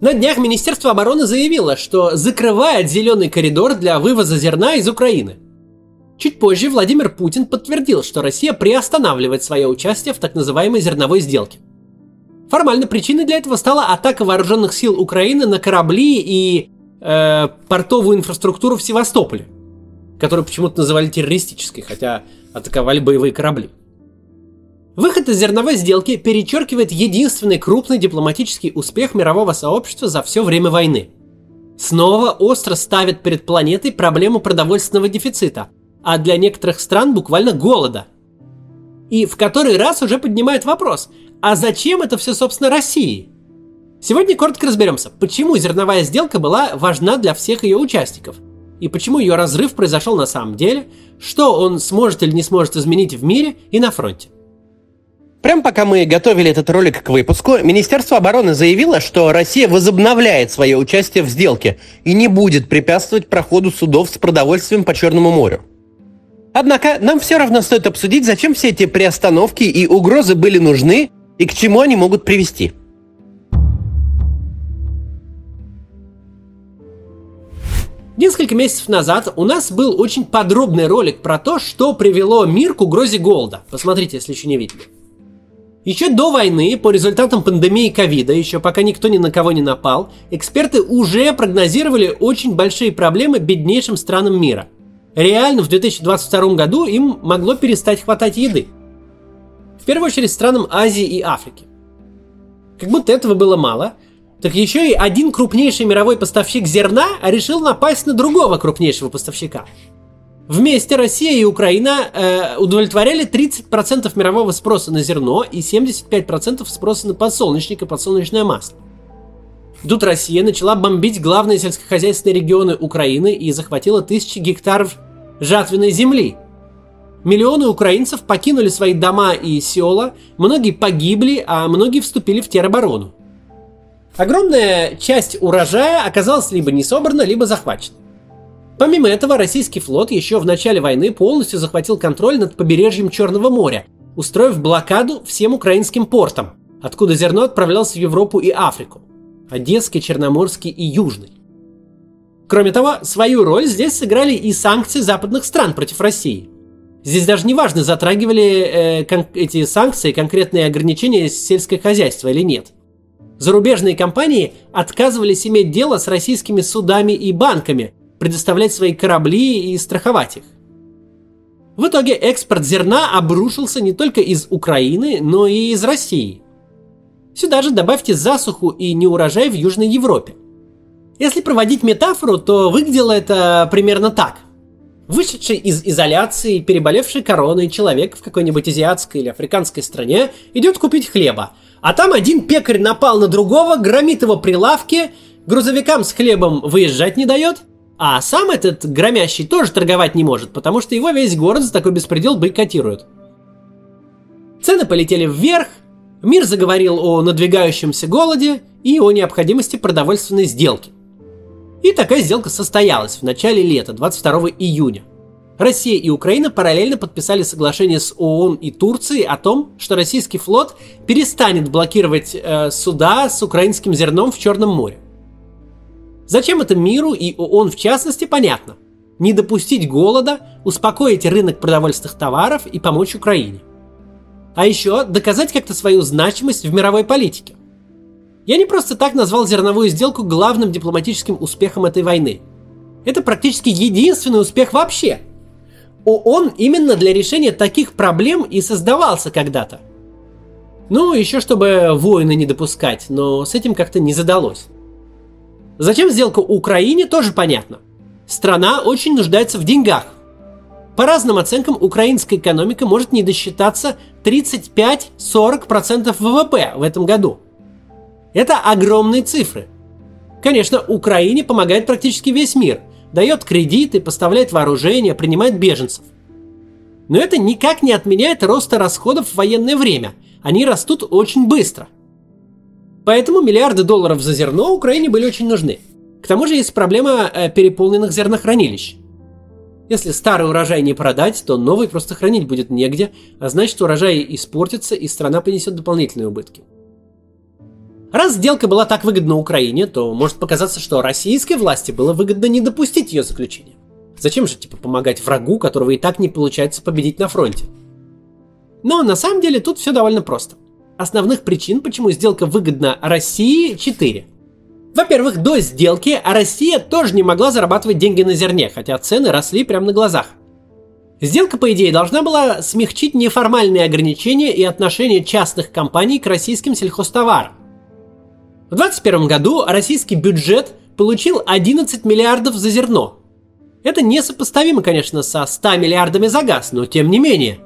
На днях Министерство обороны заявило, что закрывает зеленый коридор для вывоза зерна из Украины. Чуть позже Владимир Путин подтвердил, что Россия приостанавливает свое участие в так называемой зерновой сделке. Формально причиной для этого стала атака вооруженных сил Украины на корабли и э, портовую инфраструктуру в Севастополе, которую почему-то называли террористической, хотя атаковали боевые корабли. Выход из зерновой сделки перечеркивает единственный крупный дипломатический успех мирового сообщества за все время войны. Снова остро ставит перед планетой проблему продовольственного дефицита, а для некоторых стран буквально голода. И в который раз уже поднимает вопрос, а зачем это все, собственно, России? Сегодня коротко разберемся, почему зерновая сделка была важна для всех ее участников, и почему ее разрыв произошел на самом деле, что он сможет или не сможет изменить в мире и на фронте. Прямо пока мы готовили этот ролик к выпуску, Министерство обороны заявило, что Россия возобновляет свое участие в сделке и не будет препятствовать проходу судов с продовольствием по Черному морю. Однако нам все равно стоит обсудить, зачем все эти приостановки и угрозы были нужны и к чему они могут привести. Несколько месяцев назад у нас был очень подробный ролик про то, что привело мир к угрозе голода. Посмотрите, если еще не видели. Еще до войны, по результатам пандемии ковида, еще пока никто ни на кого не напал, эксперты уже прогнозировали очень большие проблемы беднейшим странам мира. Реально в 2022 году им могло перестать хватать еды. В первую очередь странам Азии и Африки. Как будто этого было мало, так еще и один крупнейший мировой поставщик зерна решил напасть на другого крупнейшего поставщика – Вместе Россия и Украина э, удовлетворяли 30% мирового спроса на зерно и 75% спроса на подсолнечник и подсолнечное масло. Тут Россия начала бомбить главные сельскохозяйственные регионы Украины и захватила тысячи гектаров жатвенной земли. Миллионы украинцев покинули свои дома и села, многие погибли, а многие вступили в тероборону. Огромная часть урожая оказалась либо не собрана, либо захвачена. Помимо этого, российский флот еще в начале войны полностью захватил контроль над побережьем Черного моря, устроив блокаду всем украинским портам, откуда зерно отправлялось в Европу и Африку – Одесский, Черноморский и Южный. Кроме того, свою роль здесь сыграли и санкции западных стран против России. Здесь даже не важно, затрагивали э, эти санкции конкретные ограничения сельское хозяйство или нет. Зарубежные компании отказывались иметь дело с российскими судами и банками, предоставлять свои корабли и страховать их. В итоге экспорт зерна обрушился не только из Украины, но и из России. Сюда же добавьте засуху и неурожай в Южной Европе. Если проводить метафору, то выглядело это примерно так. Вышедший из изоляции, переболевший короной человек в какой-нибудь азиатской или африканской стране идет купить хлеба, а там один пекарь напал на другого, громит его прилавки, грузовикам с хлебом выезжать не дает, а сам этот громящий тоже торговать не может, потому что его весь город за такой беспредел бойкотирует. Цены полетели вверх, мир заговорил о надвигающемся голоде и о необходимости продовольственной сделки. И такая сделка состоялась в начале лета, 22 июня. Россия и Украина параллельно подписали соглашение с ООН и Турцией о том, что российский флот перестанет блокировать э, суда с украинским зерном в Черном море. Зачем это миру и ООН в частности, понятно. Не допустить голода, успокоить рынок продовольственных товаров и помочь Украине. А еще доказать как-то свою значимость в мировой политике. Я не просто так назвал зерновую сделку главным дипломатическим успехом этой войны. Это практически единственный успех вообще. ООН именно для решения таких проблем и создавался когда-то. Ну, еще чтобы войны не допускать, но с этим как-то не задалось. Зачем сделка Украине, тоже понятно. Страна очень нуждается в деньгах. По разным оценкам, украинская экономика может не досчитаться 35-40% ВВП в этом году. Это огромные цифры. Конечно, Украине помогает практически весь мир. Дает кредиты, поставляет вооружение, принимает беженцев. Но это никак не отменяет роста расходов в военное время. Они растут очень быстро – Поэтому миллиарды долларов за зерно Украине были очень нужны. К тому же есть проблема э, переполненных зернохранилищ. Если старый урожай не продать, то новый просто хранить будет негде, а значит урожай испортится и страна понесет дополнительные убытки. Раз сделка была так выгодна Украине, то может показаться, что российской власти было выгодно не допустить ее заключения. Зачем же, типа, помогать врагу, которого и так не получается победить на фронте? Но на самом деле тут все довольно просто. Основных причин, почему сделка выгодна России, четыре. Во-первых, до сделки Россия тоже не могла зарабатывать деньги на зерне, хотя цены росли прямо на глазах. Сделка, по идее, должна была смягчить неформальные ограничения и отношения частных компаний к российским сельхозтоварам. В 2021 году российский бюджет получил 11 миллиардов за зерно. Это несопоставимо, конечно, со 100 миллиардами за газ, но тем не менее.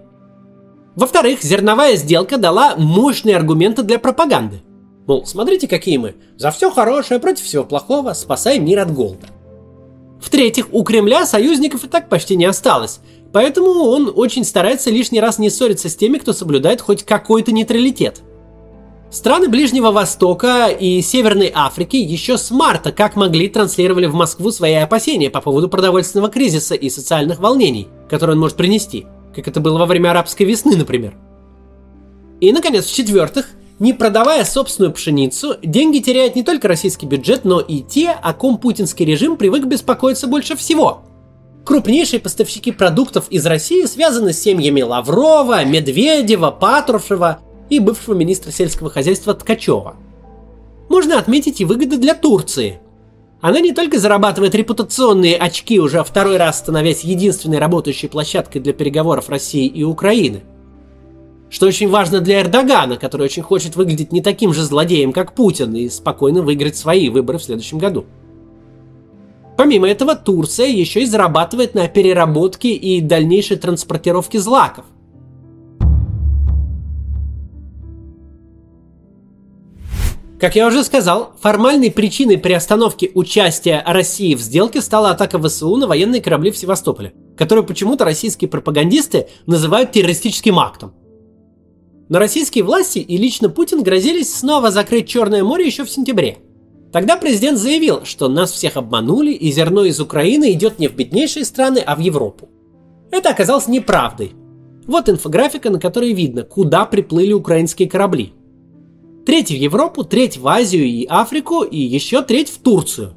Во-вторых, зерновая сделка дала мощные аргументы для пропаганды. Мол, смотрите, какие мы. За все хорошее, против всего плохого, спасаем мир от голода. В-третьих, у Кремля союзников и так почти не осталось, поэтому он очень старается лишний раз не ссориться с теми, кто соблюдает хоть какой-то нейтралитет – Страны Ближнего Востока и Северной Африки еще с марта как могли транслировали в Москву свои опасения по поводу продовольственного кризиса и социальных волнений, которые он может принести, как это было во время арабской весны, например. И, наконец, в-четвертых, не продавая собственную пшеницу, деньги теряет не только российский бюджет, но и те, о ком путинский режим привык беспокоиться больше всего. Крупнейшие поставщики продуктов из России связаны с семьями Лаврова, Медведева, Патрушева, и бывшего министра сельского хозяйства Ткачева. Можно отметить и выгоды для Турции. Она не только зарабатывает репутационные очки, уже второй раз становясь единственной работающей площадкой для переговоров России и Украины, что очень важно для Эрдогана, который очень хочет выглядеть не таким же злодеем, как Путин, и спокойно выиграть свои выборы в следующем году. Помимо этого, Турция еще и зарабатывает на переработке и дальнейшей транспортировке злаков. Как я уже сказал, формальной причиной приостановки участия России в сделке стала атака ВСУ на военные корабли в Севастополе, которую почему-то российские пропагандисты называют террористическим актом. Но российские власти и лично Путин грозились снова закрыть Черное море еще в сентябре. Тогда президент заявил, что нас всех обманули и зерно из Украины идет не в беднейшие страны, а в Европу. Это оказалось неправдой. Вот инфографика, на которой видно, куда приплыли украинские корабли – Треть в Европу, треть в Азию и Африку и еще треть в Турцию,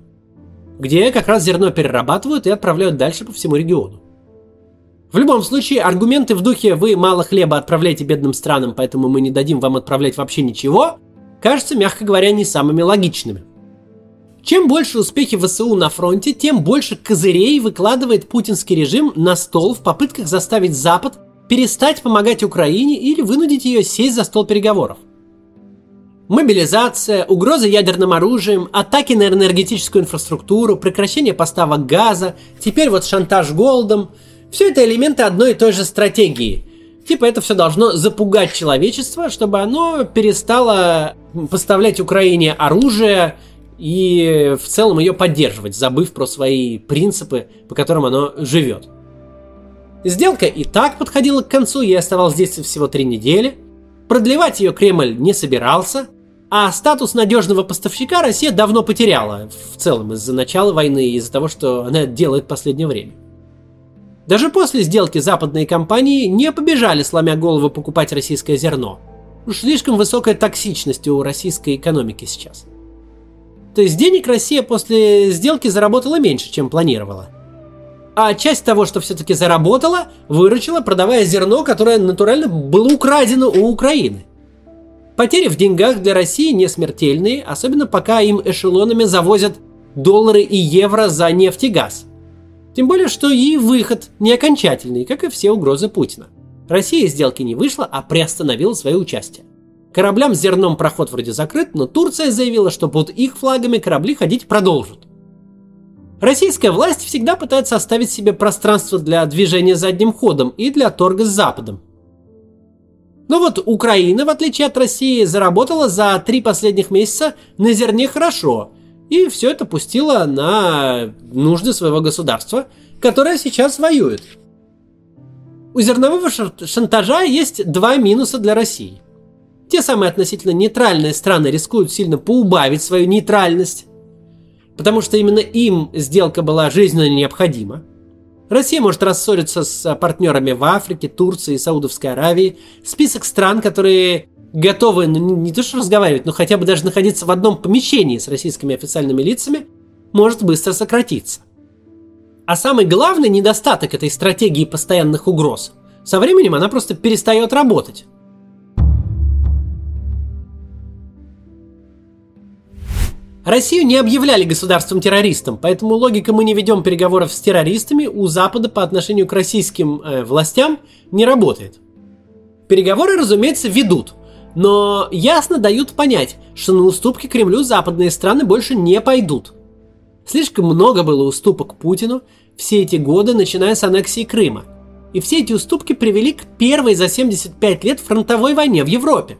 где как раз зерно перерабатывают и отправляют дальше по всему региону. В любом случае, аргументы в духе «вы мало хлеба отправляете бедным странам, поэтому мы не дадим вам отправлять вообще ничего» кажутся, мягко говоря, не самыми логичными. Чем больше успехи ВСУ на фронте, тем больше козырей выкладывает путинский режим на стол в попытках заставить Запад перестать помогать Украине или вынудить ее сесть за стол переговоров. Мобилизация, угроза ядерным оружием, атаки на энергетическую инфраструктуру, прекращение поставок газа, теперь вот шантаж голодом. Все это элементы одной и той же стратегии. Типа это все должно запугать человечество, чтобы оно перестало поставлять Украине оружие и в целом ее поддерживать, забыв про свои принципы, по которым оно живет. Сделка и так подходила к концу, ей оставалось здесь всего три недели. Продлевать ее Кремль не собирался, а статус надежного поставщика Россия давно потеряла, в целом из-за начала войны и из-за того, что она делает в последнее время. Даже после сделки западные компании не побежали, сломя голову, покупать российское зерно. Уж слишком высокая токсичность у российской экономики сейчас. То есть денег Россия после сделки заработала меньше, чем планировала. А часть того, что все-таки заработала, выручила, продавая зерно, которое натурально было украдено у Украины. Потери в деньгах для России не смертельные, особенно пока им эшелонами завозят доллары и евро за нефть и газ. Тем более, что и выход не окончательный, как и все угрозы Путина. Россия из сделки не вышла, а приостановила свое участие. Кораблям с зерном проход вроде закрыт, но Турция заявила, что под их флагами корабли ходить продолжат. Российская власть всегда пытается оставить себе пространство для движения задним ходом и для торга с Западом. Но вот Украина, в отличие от России, заработала за три последних месяца на зерне хорошо. И все это пустила на нужды своего государства, которое сейчас воюет. У зернового шантажа есть два минуса для России. Те самые относительно нейтральные страны рискуют сильно поубавить свою нейтральность, потому что именно им сделка была жизненно необходима. Россия может рассориться с партнерами в Африке, Турции, Саудовской Аравии. Список стран, которые готовы ну, не то что разговаривать, но хотя бы даже находиться в одном помещении с российскими официальными лицами, может быстро сократиться. А самый главный недостаток этой стратегии постоянных угроз – со временем она просто перестает работать. Россию не объявляли государством-террористом, поэтому логика «мы не ведем переговоров с террористами» у Запада по отношению к российским э, властям не работает. Переговоры, разумеется, ведут, но ясно дают понять, что на уступки Кремлю западные страны больше не пойдут. Слишком много было уступок Путину все эти годы, начиная с аннексии Крыма. И все эти уступки привели к первой за 75 лет фронтовой войне в Европе.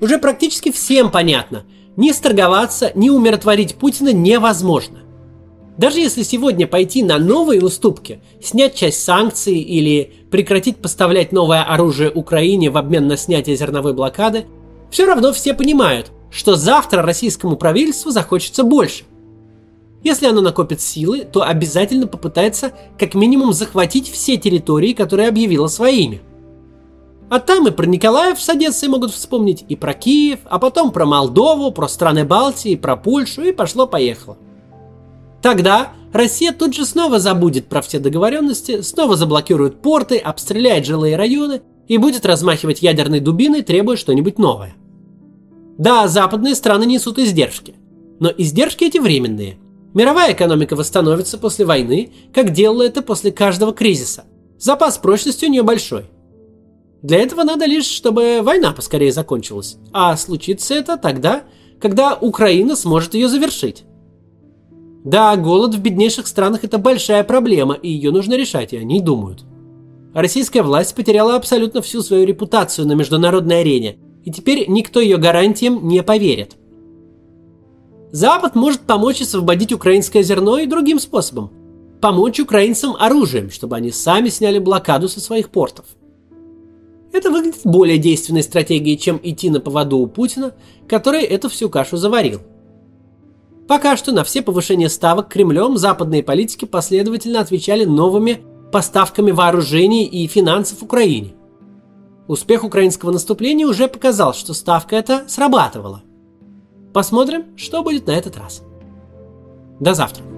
Уже практически всем понятно – ни сторговаться, ни умиротворить Путина невозможно. Даже если сегодня пойти на новые уступки, снять часть санкций или прекратить поставлять новое оружие Украине в обмен на снятие зерновой блокады, все равно все понимают, что завтра российскому правительству захочется больше. Если оно накопит силы, то обязательно попытается как минимум захватить все территории, которые объявило своими – а там и про Николаев с Одессой могут вспомнить, и про Киев, а потом про Молдову, про страны Балтии, про Польшу, и пошло-поехало. Тогда Россия тут же снова забудет про все договоренности, снова заблокирует порты, обстреляет жилые районы и будет размахивать ядерной дубиной, требуя что-нибудь новое. Да, западные страны несут издержки, но издержки эти временные. Мировая экономика восстановится после войны, как делала это после каждого кризиса. Запас прочности у нее большой – для этого надо лишь, чтобы война поскорее закончилась. А случится это тогда, когда Украина сможет ее завершить. Да, голод в беднейших странах это большая проблема, и ее нужно решать, и они думают. Российская власть потеряла абсолютно всю свою репутацию на международной арене, и теперь никто ее гарантиям не поверит. Запад может помочь освободить украинское зерно и другим способом. Помочь украинцам оружием, чтобы они сами сняли блокаду со своих портов – это выглядит более действенной стратегией, чем идти на поводу у Путина, который эту всю кашу заварил. Пока что на все повышения ставок Кремлем западные политики последовательно отвечали новыми поставками вооружений и финансов Украине. Успех украинского наступления уже показал, что ставка эта срабатывала. Посмотрим, что будет на этот раз. До завтра.